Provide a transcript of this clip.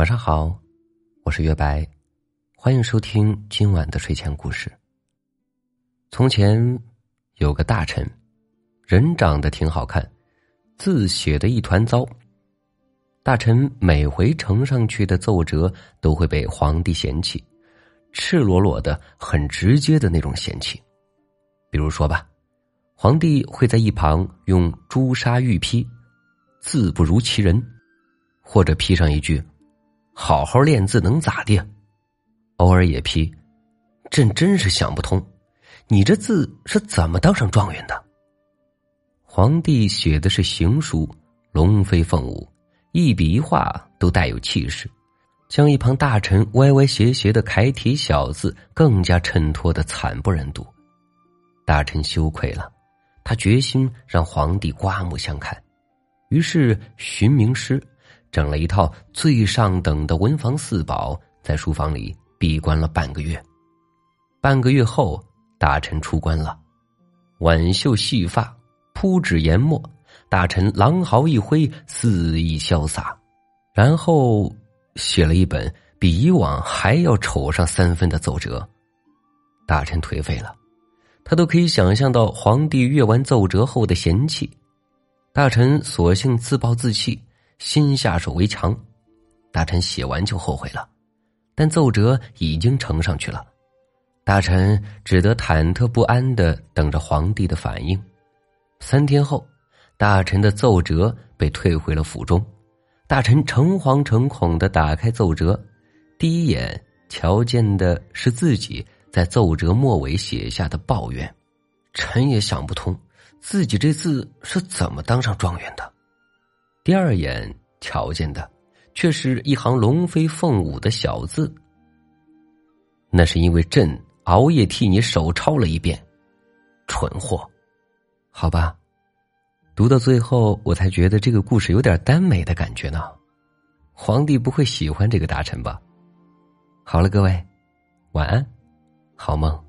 晚上好，我是月白，欢迎收听今晚的睡前故事。从前有个大臣，人长得挺好看，字写的一团糟。大臣每回呈上去的奏折都会被皇帝嫌弃，赤裸裸的、很直接的那种嫌弃。比如说吧，皇帝会在一旁用朱砂玉批，字不如其人，或者批上一句。好好练字能咋地？偶尔也批，朕真是想不通，你这字是怎么当上状元的？皇帝写的是行书，龙飞凤舞，一笔一画都带有气势，将一旁大臣歪歪斜斜的楷体小字更加衬托的惨不忍睹。大臣羞愧了，他决心让皇帝刮目相看，于是寻名师。整了一套最上等的文房四宝，在书房里闭关了半个月。半个月后，大臣出关了，挽袖细发，铺纸研墨，大臣狼毫一挥，肆意潇洒，然后写了一本比以往还要丑上三分的奏折。大臣颓废了，他都可以想象到皇帝阅完奏折后的嫌弃。大臣索性自暴自弃。先下手为强，大臣写完就后悔了，但奏折已经呈上去了，大臣只得忐忑不安的等着皇帝的反应。三天后，大臣的奏折被退回了府中，大臣诚惶诚恐的打开奏折，第一眼瞧见的是自己在奏折末尾写下的抱怨，臣也想不通，自己这字是怎么当上状元的。第二眼瞧见的，却是一行龙飞凤舞的小字。那是因为朕熬夜替你手抄了一遍，蠢货，好吧。读到最后，我才觉得这个故事有点耽美的感觉呢。皇帝不会喜欢这个大臣吧？好了，各位，晚安，好梦。